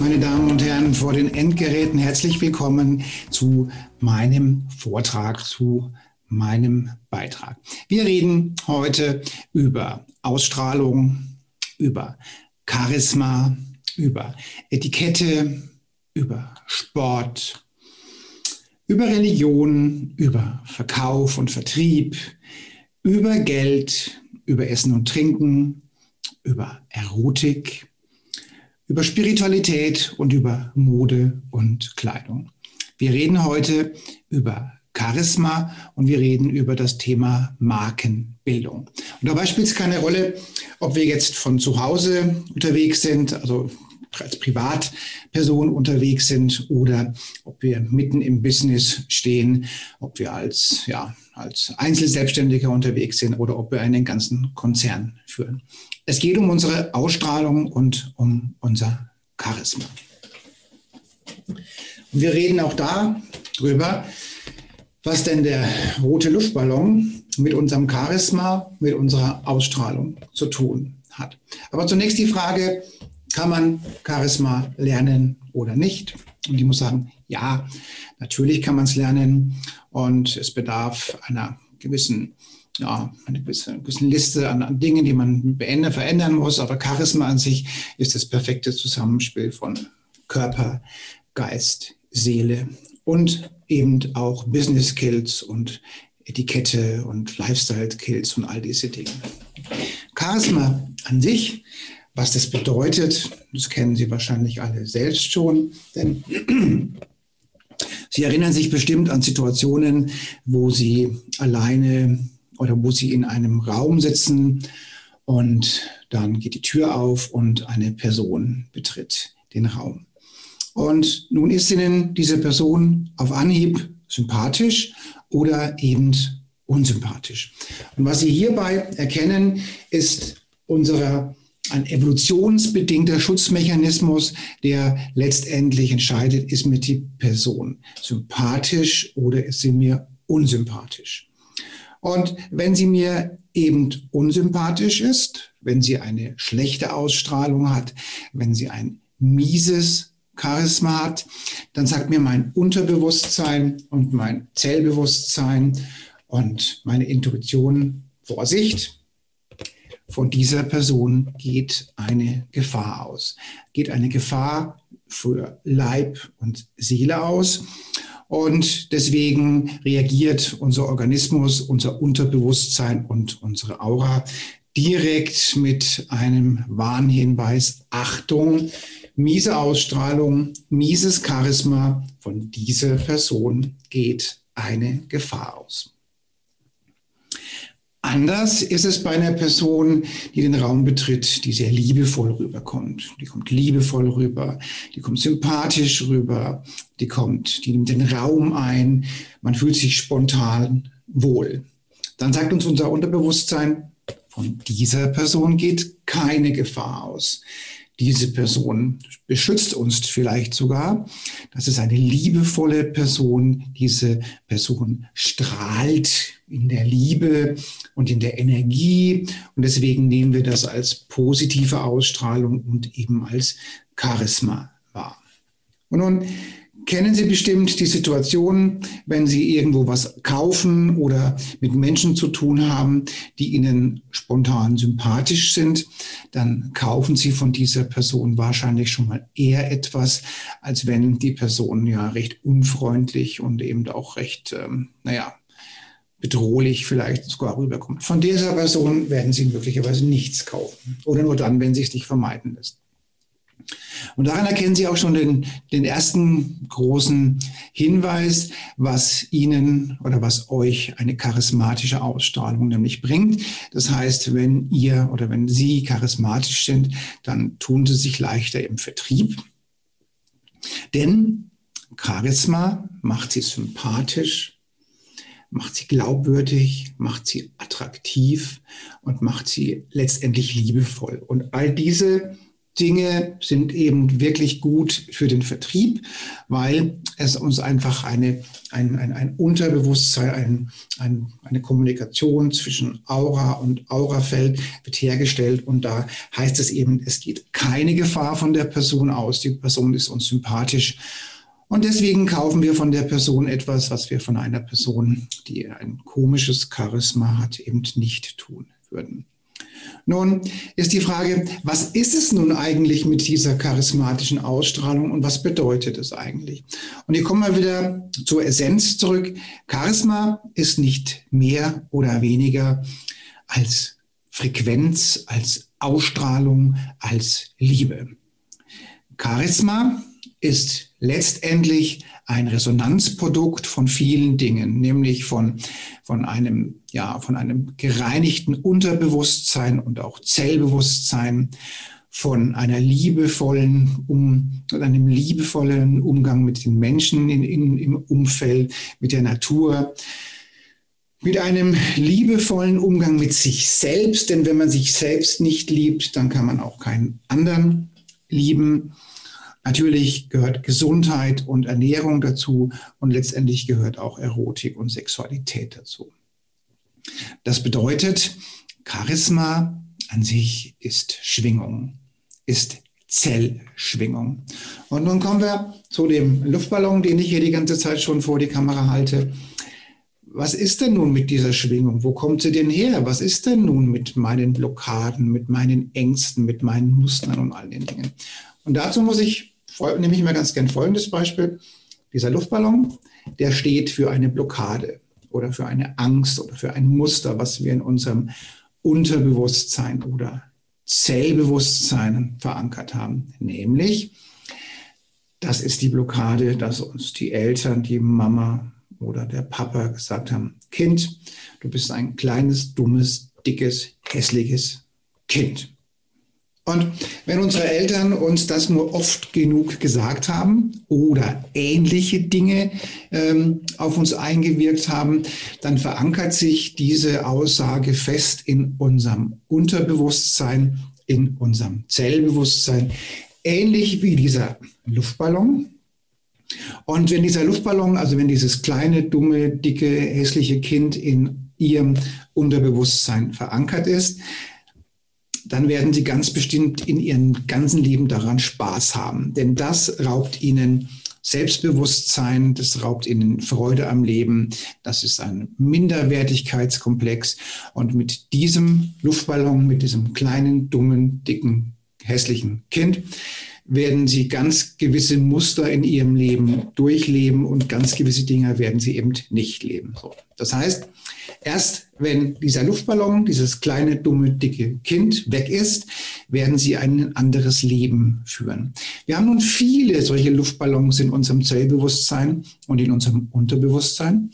Meine Damen und Herren, vor den Endgeräten herzlich willkommen zu meinem Vortrag, zu meinem Beitrag. Wir reden heute über Ausstrahlung, über Charisma, über Etikette, über Sport, über Religion, über Verkauf und Vertrieb, über Geld, über Essen und Trinken, über Erotik, über Spiritualität und über Mode und Kleidung. Wir reden heute über Charisma und wir reden über das Thema Markenbildung. Und dabei spielt es keine Rolle, ob wir jetzt von zu Hause unterwegs sind, also als Privatperson unterwegs sind oder ob wir mitten im Business stehen, ob wir als, ja, als Einzelselbstständiger unterwegs sind oder ob wir einen ganzen Konzern führen. Es geht um unsere Ausstrahlung und um unser Charisma. Und wir reden auch darüber, was denn der rote Luftballon mit unserem Charisma, mit unserer Ausstrahlung zu tun hat. Aber zunächst die Frage, kann man Charisma lernen oder nicht? Und ich muss sagen, ja, natürlich kann man es lernen und es bedarf einer gewissen ja, eine gewisse, eine gewisse Liste an, an, Dingen, die man beenden, verändern muss. Aber Charisma an sich ist das perfekte Zusammenspiel von Körper, Geist, Seele und eben auch Business Skills und Etikette und Lifestyle Skills und all diese Dinge. Charisma an sich, was das bedeutet, das kennen Sie wahrscheinlich alle selbst schon, denn Sie erinnern sich bestimmt an Situationen, wo Sie alleine oder wo sie in einem Raum sitzen und dann geht die Tür auf und eine Person betritt den Raum. Und nun ist Ihnen diese Person auf Anhieb sympathisch oder eben unsympathisch. Und was Sie hierbei erkennen, ist unser ein evolutionsbedingter Schutzmechanismus, der letztendlich entscheidet, ist mir die Person sympathisch oder ist sie mir unsympathisch. Und wenn sie mir eben unsympathisch ist, wenn sie eine schlechte Ausstrahlung hat, wenn sie ein mieses Charisma hat, dann sagt mir mein Unterbewusstsein und mein Zellbewusstsein und meine Intuition, Vorsicht, von dieser Person geht eine Gefahr aus, geht eine Gefahr für Leib und Seele aus. Und deswegen reagiert unser Organismus, unser Unterbewusstsein und unsere Aura direkt mit einem Warnhinweis, Achtung, miese Ausstrahlung, mieses Charisma, von dieser Person geht eine Gefahr aus. Anders ist es bei einer Person, die den Raum betritt, die sehr liebevoll rüberkommt. Die kommt liebevoll rüber, die kommt sympathisch rüber, die kommt, die nimmt den Raum ein, man fühlt sich spontan wohl. Dann sagt uns unser Unterbewusstsein, von dieser Person geht keine Gefahr aus diese Person beschützt uns vielleicht sogar. Das ist eine liebevolle Person. Diese Person strahlt in der Liebe und in der Energie. Und deswegen nehmen wir das als positive Ausstrahlung und eben als Charisma wahr. Und nun kennen Sie bestimmt die Situation, wenn Sie irgendwo was kaufen oder mit Menschen zu tun haben, die Ihnen spontan sympathisch sind, dann kaufen Sie von dieser Person wahrscheinlich schon mal eher etwas, als wenn die Person ja recht unfreundlich und eben auch recht, ähm, naja, bedrohlich vielleicht sogar rüberkommt. Von dieser Person werden Sie möglicherweise nichts kaufen oder nur dann, wenn Sie es nicht vermeiden lässt. Und daran erkennen Sie auch schon den, den ersten großen Hinweis, was Ihnen oder was euch eine charismatische Ausstrahlung nämlich bringt. Das heißt, wenn ihr oder wenn Sie charismatisch sind, dann tun Sie sich leichter im Vertrieb. Denn Charisma macht sie sympathisch, macht sie glaubwürdig, macht sie attraktiv und macht sie letztendlich liebevoll. Und all diese Dinge sind eben wirklich gut für den Vertrieb, weil es uns einfach eine, ein, ein, ein Unterbewusstsein, ein, ein, eine Kommunikation zwischen Aura und Aurafeld wird hergestellt. Und da heißt es eben, es geht keine Gefahr von der Person aus. Die Person ist uns sympathisch. Und deswegen kaufen wir von der Person etwas, was wir von einer Person, die ein komisches Charisma hat, eben nicht tun würden. Nun ist die Frage, was ist es nun eigentlich mit dieser charismatischen Ausstrahlung und was bedeutet es eigentlich? Und hier kommen wir wieder zur Essenz zurück. Charisma ist nicht mehr oder weniger als Frequenz, als Ausstrahlung, als Liebe. Charisma ist letztendlich ein Resonanzprodukt von vielen Dingen, nämlich von, von einem, ja, von einem gereinigten Unterbewusstsein und auch Zellbewusstsein, von einer liebevollen, um, einem liebevollen Umgang mit den Menschen in, in, im Umfeld, mit der Natur, mit einem liebevollen Umgang mit sich selbst, denn wenn man sich selbst nicht liebt, dann kann man auch keinen anderen lieben. Natürlich gehört Gesundheit und Ernährung dazu und letztendlich gehört auch Erotik und Sexualität dazu. Das bedeutet, Charisma an sich ist Schwingung, ist Zellschwingung. Und nun kommen wir zu dem Luftballon, den ich hier die ganze Zeit schon vor die Kamera halte. Was ist denn nun mit dieser Schwingung? Wo kommt sie denn her? Was ist denn nun mit meinen Blockaden, mit meinen Ängsten, mit meinen Mustern und all den Dingen? Und dazu muss ich nehme ich mal ganz gern folgendes Beispiel. Dieser Luftballon, der steht für eine Blockade oder für eine Angst oder für ein Muster, was wir in unserem Unterbewusstsein oder Zellbewusstsein verankert haben. Nämlich, das ist die Blockade, dass uns die Eltern, die Mama oder der Papa gesagt haben, Kind, du bist ein kleines, dummes, dickes, hässliches Kind. Und wenn unsere Eltern uns das nur oft genug gesagt haben oder ähnliche Dinge ähm, auf uns eingewirkt haben, dann verankert sich diese Aussage fest in unserem Unterbewusstsein, in unserem Zellbewusstsein, ähnlich wie dieser Luftballon. Und wenn dieser Luftballon, also wenn dieses kleine, dumme, dicke, hässliche Kind in ihrem Unterbewusstsein verankert ist, dann werden sie ganz bestimmt in ihrem ganzen Leben daran Spaß haben. Denn das raubt ihnen Selbstbewusstsein, das raubt ihnen Freude am Leben. Das ist ein Minderwertigkeitskomplex. Und mit diesem Luftballon, mit diesem kleinen, dummen, dicken, hässlichen Kind, werden sie ganz gewisse Muster in ihrem Leben durchleben und ganz gewisse Dinge werden sie eben nicht leben. So. Das heißt, erst wenn dieser Luftballon, dieses kleine, dumme, dicke Kind weg ist, werden sie ein anderes Leben führen. Wir haben nun viele solche Luftballons in unserem Zellbewusstsein und in unserem Unterbewusstsein.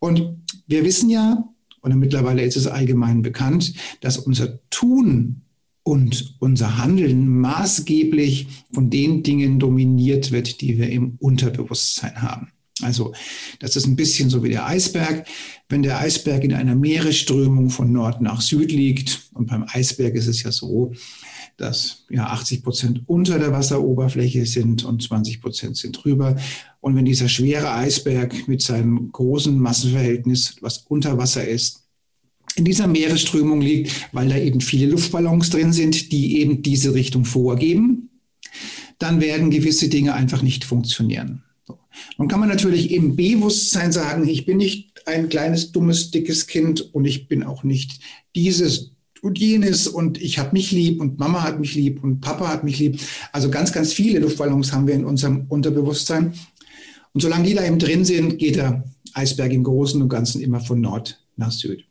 Und wir wissen ja, oder mittlerweile ist es allgemein bekannt, dass unser Tun und unser Handeln maßgeblich von den Dingen dominiert wird, die wir im Unterbewusstsein haben. Also das ist ein bisschen so wie der Eisberg. Wenn der Eisberg in einer Meeresströmung von Nord nach Süd liegt, und beim Eisberg ist es ja so, dass ja 80 Prozent unter der Wasseroberfläche sind und 20 Prozent sind drüber. Und wenn dieser schwere Eisberg mit seinem großen Massenverhältnis, was unter Wasser ist, in dieser Meeresströmung liegt, weil da eben viele Luftballons drin sind, die eben diese Richtung vorgeben, dann werden gewisse Dinge einfach nicht funktionieren. Nun kann man natürlich im Bewusstsein sagen, ich bin nicht ein kleines, dummes, dickes Kind und ich bin auch nicht dieses und jenes und ich habe mich lieb und Mama hat mich lieb und Papa hat mich lieb. Also ganz, ganz viele Luftballons haben wir in unserem Unterbewusstsein. Und solange die da eben drin sind, geht der Eisberg im Großen und Ganzen immer von Nord nach Süd.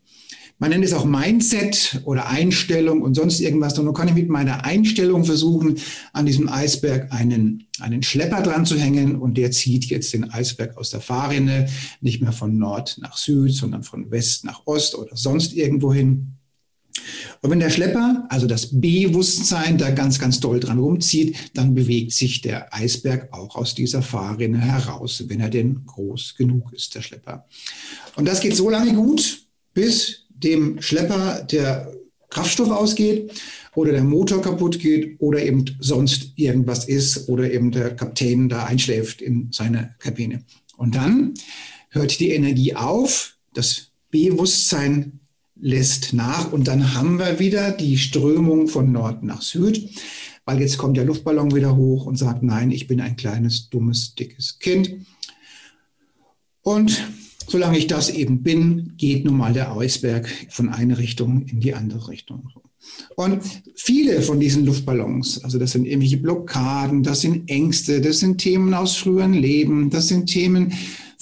Man nennt es auch Mindset oder Einstellung und sonst irgendwas. Und nun kann ich mit meiner Einstellung versuchen, an diesem Eisberg einen, einen Schlepper dran zu hängen und der zieht jetzt den Eisberg aus der Fahrrinne, nicht mehr von Nord nach Süd, sondern von West nach Ost oder sonst irgendwo hin. Und wenn der Schlepper, also das Bewusstsein, da ganz, ganz doll dran rumzieht, dann bewegt sich der Eisberg auch aus dieser Fahrrinne heraus, wenn er denn groß genug ist, der Schlepper. Und das geht so lange gut, bis dem Schlepper der Kraftstoff ausgeht oder der Motor kaputt geht oder eben sonst irgendwas ist oder eben der Kapitän da einschläft in seiner Kabine. Und dann hört die Energie auf, das Bewusstsein lässt nach und dann haben wir wieder die Strömung von Nord nach Süd, weil jetzt kommt der Luftballon wieder hoch und sagt, nein, ich bin ein kleines, dummes, dickes Kind. Und solange ich das eben bin, geht nun mal der Eisberg von einer Richtung in die andere Richtung. Und viele von diesen Luftballons, also das sind irgendwelche Blockaden, das sind Ängste, das sind Themen aus früheren Leben, das sind Themen,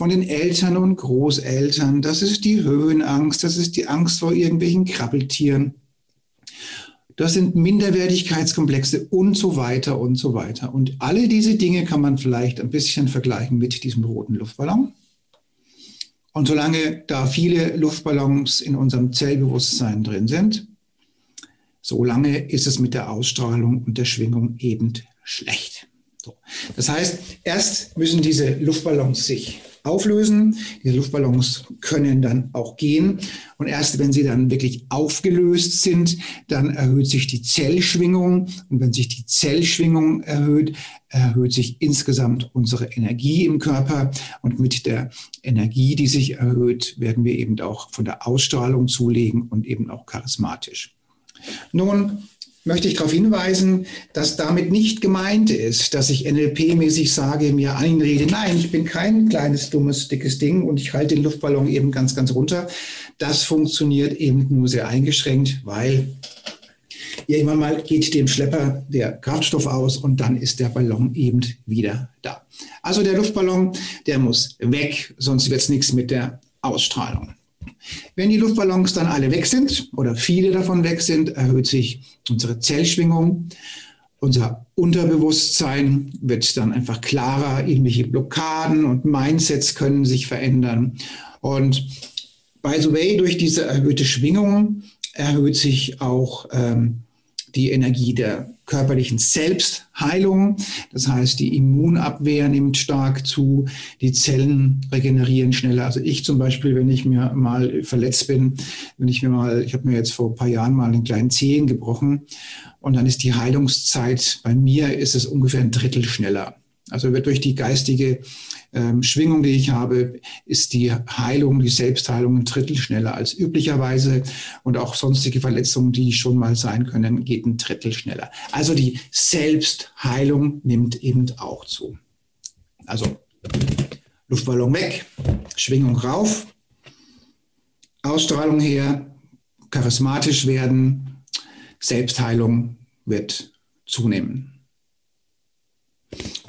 von den Eltern und Großeltern. Das ist die Höhenangst, das ist die Angst vor irgendwelchen Krabbeltieren. Das sind Minderwertigkeitskomplexe und so weiter und so weiter. Und alle diese Dinge kann man vielleicht ein bisschen vergleichen mit diesem roten Luftballon. Und solange da viele Luftballons in unserem Zellbewusstsein drin sind, solange ist es mit der Ausstrahlung und der Schwingung eben schlecht. So. Das heißt, erst müssen diese Luftballons sich auflösen. Diese Luftballons können dann auch gehen. Und erst wenn sie dann wirklich aufgelöst sind, dann erhöht sich die Zellschwingung. Und wenn sich die Zellschwingung erhöht, erhöht sich insgesamt unsere Energie im Körper. Und mit der Energie, die sich erhöht, werden wir eben auch von der Ausstrahlung zulegen und eben auch charismatisch. Nun, möchte ich darauf hinweisen, dass damit nicht gemeint ist, dass ich NLP-mäßig sage, mir einrede, nein, ich bin kein kleines, dummes, dickes Ding und ich halte den Luftballon eben ganz, ganz runter. Das funktioniert eben nur sehr eingeschränkt, weil irgendwann mal geht dem Schlepper der Kraftstoff aus und dann ist der Ballon eben wieder da. Also der Luftballon, der muss weg, sonst wird es nichts mit der Ausstrahlung. Wenn die Luftballons dann alle weg sind oder viele davon weg sind, erhöht sich unsere Zellschwingung. Unser Unterbewusstsein wird dann einfach klarer. Irgendwelche Blockaden und Mindsets können sich verändern. Und by the way, durch diese erhöhte Schwingung erhöht sich auch ähm, die Energie der körperlichen Selbstheilung. Das heißt, die Immunabwehr nimmt stark zu, die Zellen regenerieren schneller. Also ich zum Beispiel, wenn ich mir mal verletzt bin, wenn ich mir mal, ich habe mir jetzt vor ein paar Jahren mal einen kleinen Zehen gebrochen und dann ist die Heilungszeit bei mir ist es ungefähr ein Drittel schneller. Also wird durch die geistige ähm, Schwingung, die ich habe, ist die Heilung, die Selbstheilung ein Drittel schneller als üblicherweise und auch sonstige Verletzungen, die schon mal sein können, geht ein Drittel schneller. Also die Selbstheilung nimmt eben auch zu. Also Luftballon weg, Schwingung rauf, Ausstrahlung her, charismatisch werden, Selbstheilung wird zunehmen.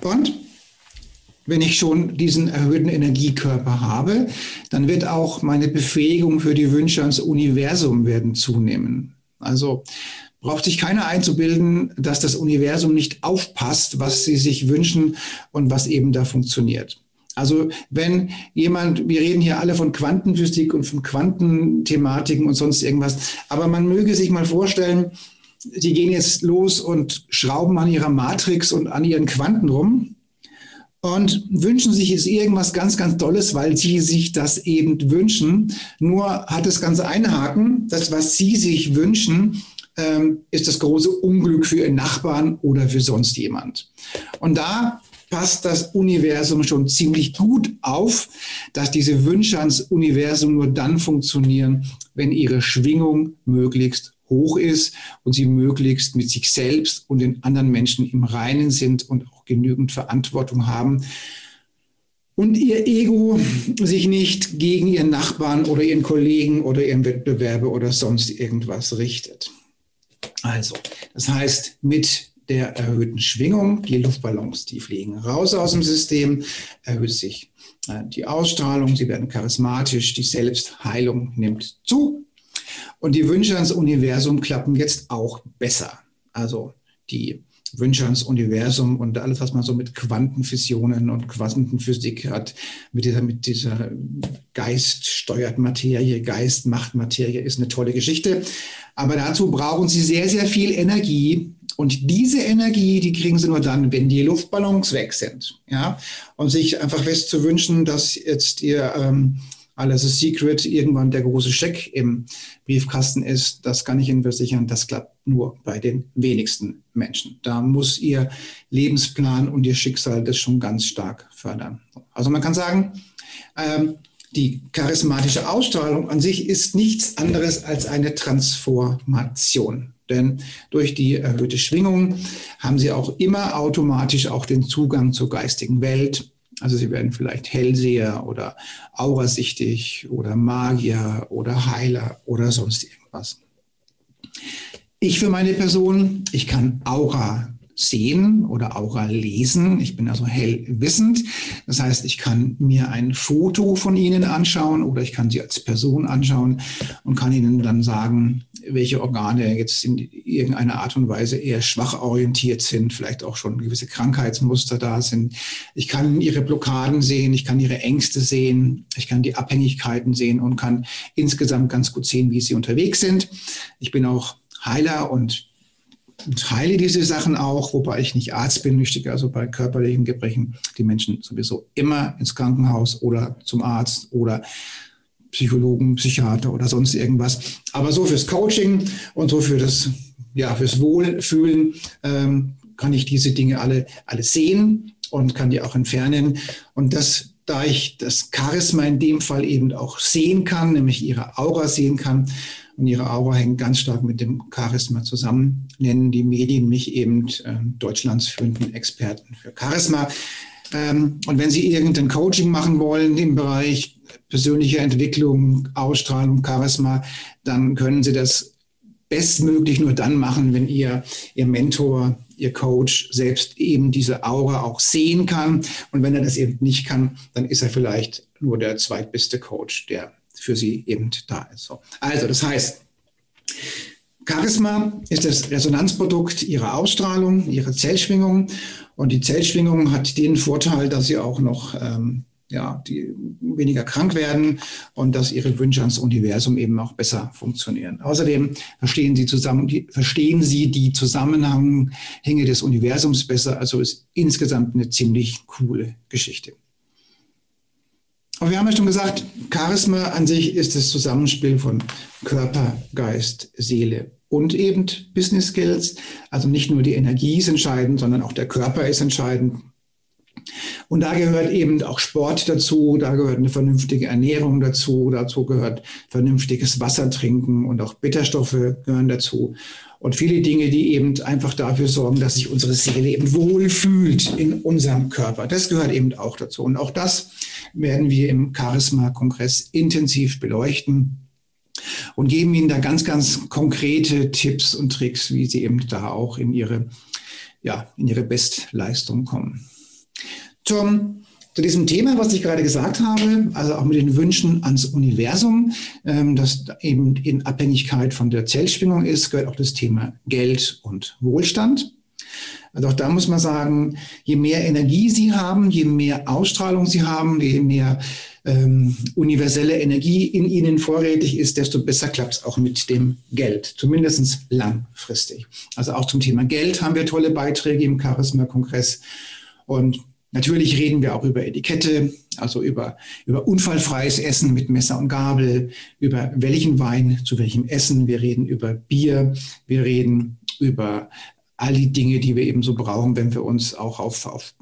Und wenn ich schon diesen erhöhten Energiekörper habe, dann wird auch meine Befähigung für die Wünsche ans Universum werden zunehmen. Also braucht sich keiner einzubilden, dass das Universum nicht aufpasst, was sie sich wünschen und was eben da funktioniert. Also wenn jemand, wir reden hier alle von Quantenphysik und von Quantenthematiken und sonst irgendwas, aber man möge sich mal vorstellen, sie gehen jetzt los und schrauben an ihrer Matrix und an ihren Quanten rum und wünschen sich jetzt irgendwas ganz, ganz Tolles, weil sie sich das eben wünschen. Nur hat das Ganze einen Haken. Das, was sie sich wünschen, ähm, ist das große Unglück für ihren Nachbarn oder für sonst jemand. Und da passt das Universum schon ziemlich gut auf, dass diese Wünsche ans Universum nur dann funktionieren, wenn ihre Schwingung möglichst hoch ist und sie möglichst mit sich selbst und den anderen Menschen im Reinen sind und auch genügend Verantwortung haben und ihr Ego sich nicht gegen ihren Nachbarn oder ihren Kollegen oder ihren Wettbewerber oder sonst irgendwas richtet. Also, das heißt, mit der erhöhten Schwingung, die Luftballons, die fliegen raus aus dem System, erhöht sich äh, die Ausstrahlung, sie werden charismatisch, die Selbstheilung nimmt zu und die Wünsche ans Universum klappen jetzt auch besser. Also die Wünsche ans Universum und alles, was man so mit Quantenfusionen und Quantenphysik hat, mit dieser, mit dieser Geist steuert Materie, Geist macht Materie, ist eine tolle Geschichte. Aber dazu brauchen Sie sehr, sehr viel Energie. Und diese Energie, die kriegen Sie nur dann, wenn die Luftballons weg sind. Ja? Und sich einfach fest zu wünschen, dass jetzt Ihr ähm, alles ist Secret irgendwann der große Scheck im Briefkasten ist, das kann ich Ihnen versichern, das klappt nur bei den wenigsten Menschen. Da muss Ihr Lebensplan und Ihr Schicksal das schon ganz stark fördern. Also man kann sagen, ähm, die charismatische Ausstrahlung an sich ist nichts anderes als eine Transformation. Denn durch die erhöhte Schwingung haben Sie auch immer automatisch auch den Zugang zur geistigen Welt, also sie werden vielleicht Hellseher oder Aurasichtig oder Magier oder Heiler oder sonst irgendwas. Ich für meine Person, ich kann Aura sehen oder Aura lesen. Ich bin also hellwissend. Das heißt, ich kann mir ein Foto von Ihnen anschauen oder ich kann Sie als Person anschauen und kann Ihnen dann sagen, welche Organe jetzt in irgendeiner Art und Weise eher schwach orientiert sind, vielleicht auch schon gewisse Krankheitsmuster da sind. Ich kann Ihre Blockaden sehen, ich kann Ihre Ängste sehen, ich kann die Abhängigkeiten sehen und kann insgesamt ganz gut sehen, wie Sie unterwegs sind. Ich bin auch Heiler und teile diese Sachen auch, wobei ich nicht Arzt bin, möchte also bei körperlichen Gebrechen die Menschen sowieso immer ins Krankenhaus oder zum Arzt oder Psychologen, Psychiater oder sonst irgendwas. Aber so fürs Coaching und so für das, ja, fürs Wohlfühlen ähm, kann ich diese Dinge alle, alle sehen und kann die auch entfernen. Und das, da ich das Charisma in dem Fall eben auch sehen kann, nämlich ihre Aura sehen kann, und ihre Aura hängt ganz stark mit dem Charisma zusammen, nennen die Medien mich eben äh, Deutschlands führenden Experten für Charisma. Ähm, und wenn Sie irgendein Coaching machen wollen im Bereich persönliche Entwicklung, Ausstrahlung, Charisma, dann können Sie das bestmöglich nur dann machen, wenn ihr, ihr Mentor, ihr Coach selbst eben diese Aura auch sehen kann. Und wenn er das eben nicht kann, dann ist er vielleicht nur der zweitbeste Coach, der für sie eben da ist. So. Also, das heißt, Charisma ist das Resonanzprodukt ihrer Ausstrahlung, ihrer Zellschwingung. Und die Zellschwingung hat den Vorteil, dass sie auch noch ähm, ja, die weniger krank werden und dass ihre Wünsche ans Universum eben auch besser funktionieren. Außerdem verstehen sie, zusammen, die, verstehen sie die Zusammenhänge des Universums besser. Also ist insgesamt eine ziemlich coole Geschichte. Aber wir haben ja schon gesagt, Charisma an sich ist das Zusammenspiel von Körper, Geist, Seele und eben Business Skills. Also nicht nur die Energie ist entscheidend, sondern auch der Körper ist entscheidend. Und da gehört eben auch Sport dazu, da gehört eine vernünftige Ernährung dazu, dazu gehört vernünftiges Wasser trinken und auch Bitterstoffe gehören dazu. Und viele Dinge, die eben einfach dafür sorgen, dass sich unsere Seele eben wohlfühlt in unserem Körper. Das gehört eben auch dazu. Und auch das werden wir im Charisma-Kongress intensiv beleuchten und geben Ihnen da ganz, ganz konkrete Tipps und Tricks, wie Sie eben da auch in Ihre, ja, in Ihre Bestleistung kommen. Zum, zu diesem Thema, was ich gerade gesagt habe, also auch mit den Wünschen ans Universum, ähm, das eben in Abhängigkeit von der Zellschwingung ist, gehört auch das Thema Geld und Wohlstand. Also auch da muss man sagen, je mehr Energie Sie haben, je mehr Ausstrahlung Sie haben, je mehr ähm, universelle Energie in Ihnen vorrätig ist, desto besser klappt es auch mit dem Geld, zumindest langfristig. Also auch zum Thema Geld haben wir tolle Beiträge im Charisma-Kongress. Und natürlich reden wir auch über Etikette, also über, über unfallfreies Essen mit Messer und Gabel, über welchen Wein zu welchem Essen. Wir reden über Bier, wir reden über all die Dinge, die wir eben so brauchen, wenn wir uns auch auf, auf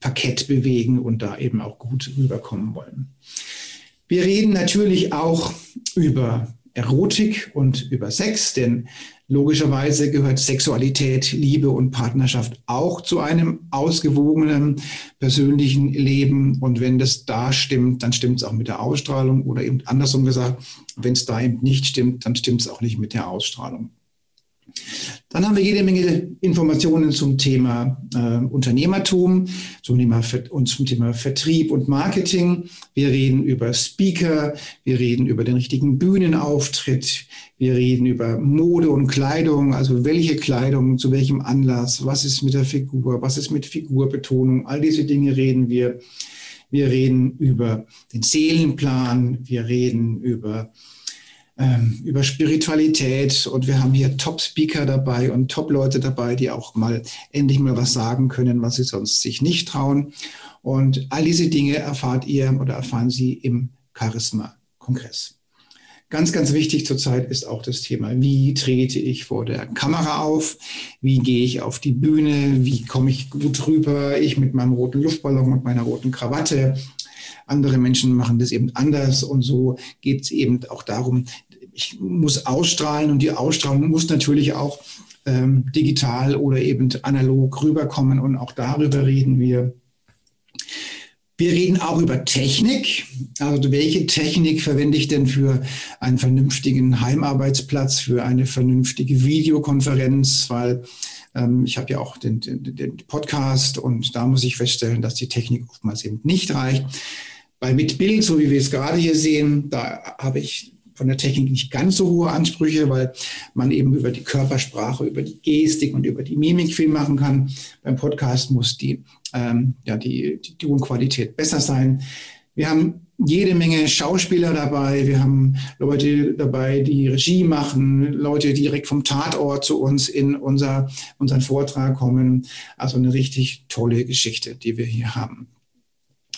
Parkett bewegen und da eben auch gut rüberkommen wollen. Wir reden natürlich auch über Erotik und über Sex, denn logischerweise gehört Sexualität, Liebe und Partnerschaft auch zu einem ausgewogenen persönlichen Leben. Und wenn das da stimmt, dann stimmt es auch mit der Ausstrahlung oder eben andersrum gesagt, wenn es da eben nicht stimmt, dann stimmt es auch nicht mit der Ausstrahlung. Dann haben wir jede Menge Informationen zum Thema äh, Unternehmertum, zum Thema, und zum Thema Vertrieb und Marketing. Wir reden über Speaker, wir reden über den richtigen Bühnenauftritt, wir reden über Mode und Kleidung, also welche Kleidung, zu welchem Anlass, was ist mit der Figur, was ist mit Figurbetonung, all diese Dinge reden wir. Wir reden über den Seelenplan, wir reden über ähm, über Spiritualität und wir haben hier Top-Speaker dabei und Top-Leute dabei, die auch mal endlich mal was sagen können, was sie sonst sich nicht trauen. Und all diese Dinge erfahrt ihr oder erfahren Sie im Charisma-Kongress. Ganz, ganz wichtig zurzeit ist auch das Thema, wie trete ich vor der Kamera auf, wie gehe ich auf die Bühne, wie komme ich gut rüber, ich mit meinem roten Luftballon und meiner roten Krawatte. Andere Menschen machen das eben anders und so geht es eben auch darum, ich muss ausstrahlen und die Ausstrahlung muss natürlich auch ähm, digital oder eben analog rüberkommen und auch darüber reden wir. Wir reden auch über Technik. Also welche Technik verwende ich denn für einen vernünftigen Heimarbeitsplatz, für eine vernünftige Videokonferenz, weil ich habe ja auch den, den, den Podcast und da muss ich feststellen, dass die Technik oftmals eben nicht reicht. Bei mit Bild, so wie wir es gerade hier sehen, da habe ich von der Technik nicht ganz so hohe Ansprüche, weil man eben über die Körpersprache, über die Gestik und über die Mimik viel machen kann. Beim Podcast muss die, ähm, ja, die, die Tonqualität besser sein. Wir haben jede Menge Schauspieler dabei. Wir haben Leute dabei, die Regie machen, Leute, die direkt vom Tatort zu uns in unser, unseren Vortrag kommen. Also eine richtig tolle Geschichte, die wir hier haben.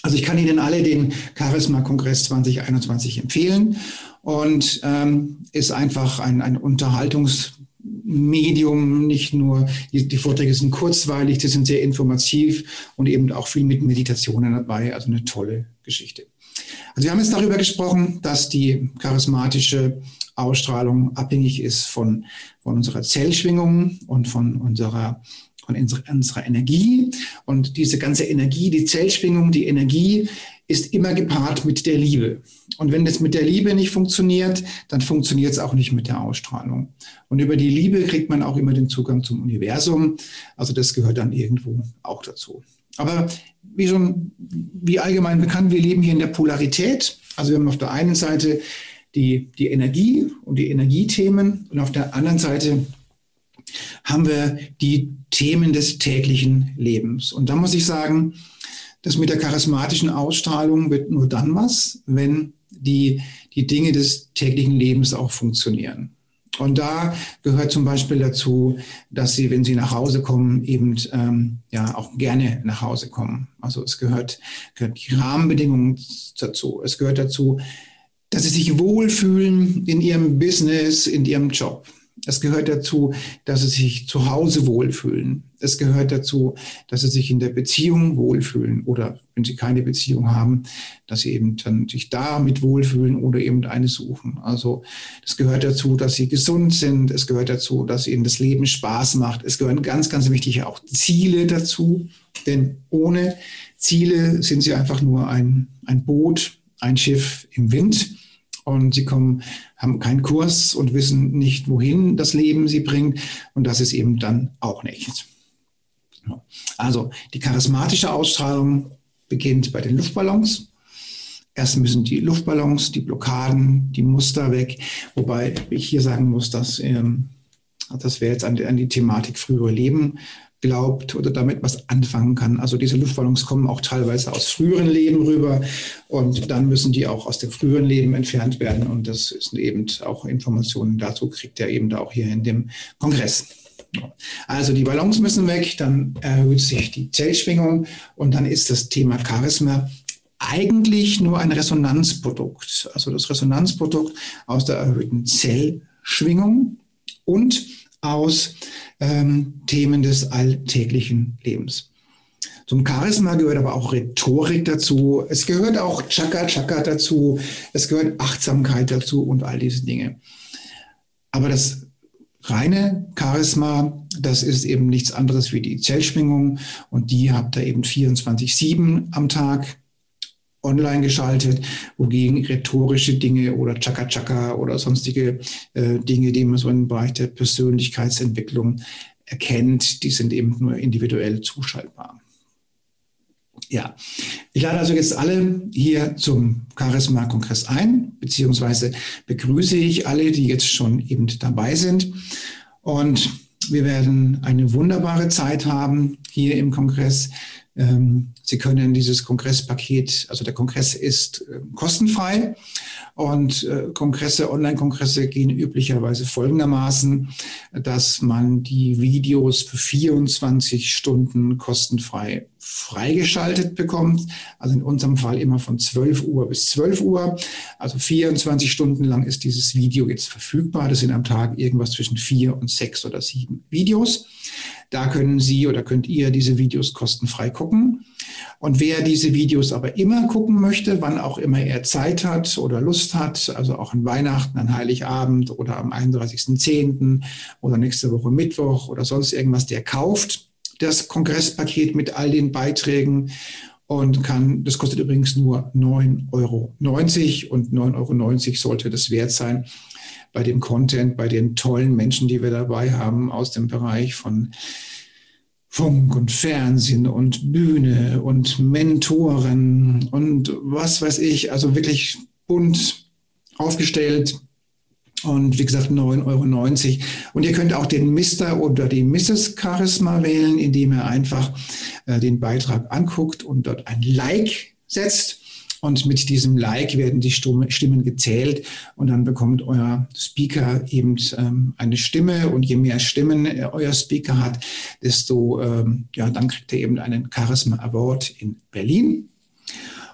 Also ich kann Ihnen alle den Charisma-Kongress 2021 empfehlen und ähm, ist einfach ein, ein Unterhaltungsmedium, nicht nur, die, die Vorträge sind kurzweilig, die sind sehr informativ und eben auch viel mit Meditationen dabei, also eine tolle Geschichte. Also wir haben jetzt darüber gesprochen, dass die charismatische Ausstrahlung abhängig ist von, von unserer Zellschwingung und von unserer von unserer Energie. Und diese ganze Energie, die Zellschwingung, die Energie ist immer gepaart mit der Liebe. Und wenn das mit der Liebe nicht funktioniert, dann funktioniert es auch nicht mit der Ausstrahlung. Und über die Liebe kriegt man auch immer den Zugang zum Universum. Also das gehört dann irgendwo auch dazu. Aber wie schon, wie allgemein bekannt, wir leben hier in der Polarität. Also wir haben auf der einen Seite die, die Energie und die Energiethemen und auf der anderen Seite haben wir die Themen des täglichen Lebens. Und da muss ich sagen, das mit der charismatischen Ausstrahlung wird nur dann was, wenn die, die Dinge des täglichen Lebens auch funktionieren. Und da gehört zum Beispiel dazu, dass Sie, wenn Sie nach Hause kommen, eben ähm, ja auch gerne nach Hause kommen. Also es gehört, gehört die Rahmenbedingungen dazu. Es gehört dazu, dass Sie sich wohlfühlen in Ihrem Business, in Ihrem Job. Es gehört dazu, dass sie sich zu Hause wohlfühlen. Es gehört dazu, dass sie sich in der Beziehung wohlfühlen oder wenn sie keine Beziehung haben, dass sie eben dann sich damit wohlfühlen oder eben eine suchen. Also es gehört dazu, dass sie gesund sind. Es gehört dazu, dass ihnen das Leben Spaß macht. Es gehören ganz, ganz wichtig auch Ziele dazu, denn ohne Ziele sind sie einfach nur ein, ein Boot, ein Schiff im Wind und sie kommen, haben keinen Kurs und wissen nicht, wohin das Leben sie bringt. Und das ist eben dann auch nichts. Also die charismatische Ausstrahlung beginnt bei den Luftballons. Erst müssen die Luftballons, die Blockaden, die Muster weg. Wobei ich hier sagen muss, dass ähm, das wäre jetzt an die, an die Thematik frühere Leben glaubt oder damit was anfangen kann. Also diese Luftballons kommen auch teilweise aus früheren Leben rüber und dann müssen die auch aus dem früheren Leben entfernt werden und das ist eben auch Informationen dazu kriegt er eben da auch hier in dem Kongress. Also die Ballons müssen weg, dann erhöht sich die Zellschwingung und dann ist das Thema Charisma eigentlich nur ein Resonanzprodukt. Also das Resonanzprodukt aus der erhöhten Zellschwingung und aus ähm, Themen des alltäglichen Lebens. Zum Charisma gehört aber auch Rhetorik dazu. Es gehört auch Chaka Chaka dazu. Es gehört Achtsamkeit dazu und all diese Dinge. Aber das reine Charisma, das ist eben nichts anderes wie die Zellschwingung und die habt ihr eben 24-7 am Tag. Online geschaltet, wogegen rhetorische Dinge oder Chaka-Chaka oder sonstige äh, Dinge, die man so im Bereich der Persönlichkeitsentwicklung erkennt, die sind eben nur individuell zuschaltbar. Ja, ich lade also jetzt alle hier zum Charisma-Kongress ein, beziehungsweise begrüße ich alle, die jetzt schon eben dabei sind. Und wir werden eine wunderbare Zeit haben hier im Kongress. Ähm, Sie können dieses Kongresspaket, also der Kongress ist ähm, kostenfrei und äh, Kongresse, Online-Kongresse gehen üblicherweise folgendermaßen, dass man die Videos für 24 Stunden kostenfrei freigeschaltet bekommt. Also in unserem Fall immer von 12 Uhr bis 12 Uhr. Also 24 Stunden lang ist dieses Video jetzt verfügbar. Das sind am Tag irgendwas zwischen vier und sechs oder sieben Videos. Da können Sie oder könnt ihr diese Videos kostenfrei gucken. Und wer diese Videos aber immer gucken möchte, wann auch immer er Zeit hat oder Lust hat, also auch an Weihnachten, an Heiligabend oder am 31.10. oder nächste Woche Mittwoch oder sonst irgendwas, der kauft das Kongresspaket mit all den Beiträgen und kann, das kostet übrigens nur 9,90 Euro und 9,90 Euro sollte das wert sein bei dem Content, bei den tollen Menschen, die wir dabei haben aus dem Bereich von Funk und Fernsehen und Bühne und Mentoren und was weiß ich, also wirklich bunt aufgestellt. Und wie gesagt, 9,90 Euro. Und ihr könnt auch den Mr. oder die Mrs. Charisma wählen, indem ihr einfach äh, den Beitrag anguckt und dort ein Like setzt. Und mit diesem Like werden die Stimmen gezählt und dann bekommt euer Speaker eben ähm, eine Stimme. Und je mehr Stimmen äh, euer Speaker hat, desto, ähm, ja, dann kriegt er eben einen Charisma Award in Berlin.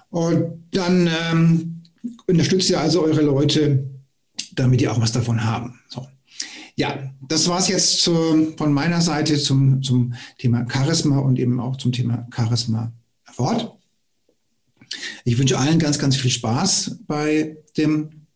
Und dann ähm, unterstützt ihr also eure Leute, damit die auch was davon haben. So. Ja, das war es jetzt zu, von meiner Seite zum, zum Thema Charisma und eben auch zum Thema Charisma Award. Ich wünsche allen ganz, ganz viel Spaß bei dem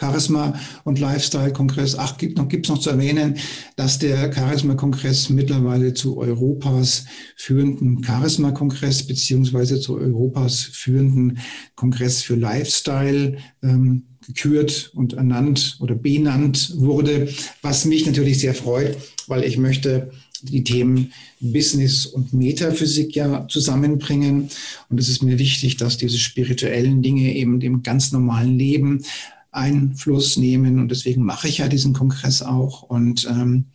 Charisma- und Lifestyle-Kongress. Ach, gibt noch, gibt's noch zu erwähnen, dass der Charisma-Kongress mittlerweile zu Europas führenden Charisma-Kongress beziehungsweise zu Europas führenden Kongress für Lifestyle ähm, gekürt und ernannt oder benannt wurde, was mich natürlich sehr freut, weil ich möchte die Themen Business und Metaphysik ja zusammenbringen. Und es ist mir wichtig, dass diese spirituellen Dinge eben dem ganz normalen Leben Einfluss nehmen. Und deswegen mache ich ja diesen Kongress auch. Und ähm,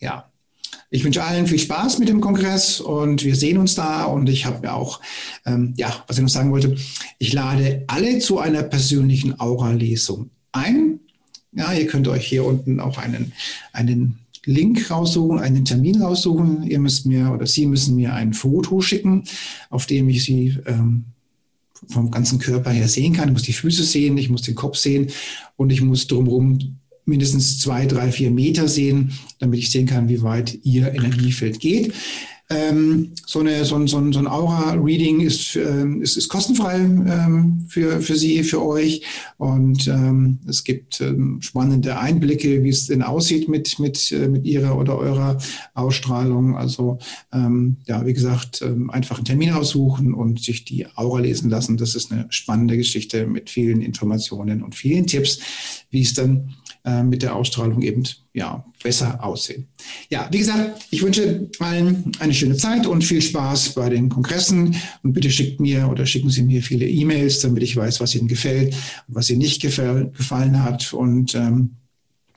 ja, ich wünsche allen viel Spaß mit dem Kongress und wir sehen uns da. Und ich habe ja auch, ähm, ja, was ich noch sagen wollte, ich lade alle zu einer persönlichen Aura-Lesung ein. Ja, ihr könnt euch hier unten auch einen, einen Link raussuchen, einen Termin raussuchen. Ihr müsst mir oder Sie müssen mir ein Foto schicken, auf dem ich Sie ähm, vom ganzen Körper her sehen kann. Ich muss die Füße sehen, ich muss den Kopf sehen und ich muss drumherum mindestens zwei, drei, vier Meter sehen, damit ich sehen kann, wie weit Ihr Energiefeld geht. Ähm, so, eine, so, ein, so ein, so ein Aura-Reading ist, ähm, ist, ist kostenfrei ähm, für, für Sie, für euch. Und ähm, es gibt ähm, spannende Einblicke, wie es denn aussieht mit, mit, äh, mit Ihrer oder eurer Ausstrahlung. Also ähm, ja, wie gesagt, einfach einen Termin aussuchen und sich die Aura lesen lassen. Das ist eine spannende Geschichte mit vielen Informationen und vielen Tipps, wie es dann äh, mit der Ausstrahlung eben ja, besser aussehen. Ja, wie gesagt, ich wünsche allen eine schöne Zeit und viel Spaß bei den Kongressen. Und bitte schickt mir oder schicken Sie mir viele E-Mails, damit ich weiß, was Ihnen gefällt und was Ihnen nicht gefallen hat. Und ähm,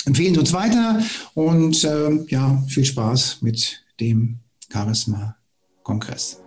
empfehlen Sie uns weiter und ähm, ja, viel Spaß mit dem Charisma-Kongress.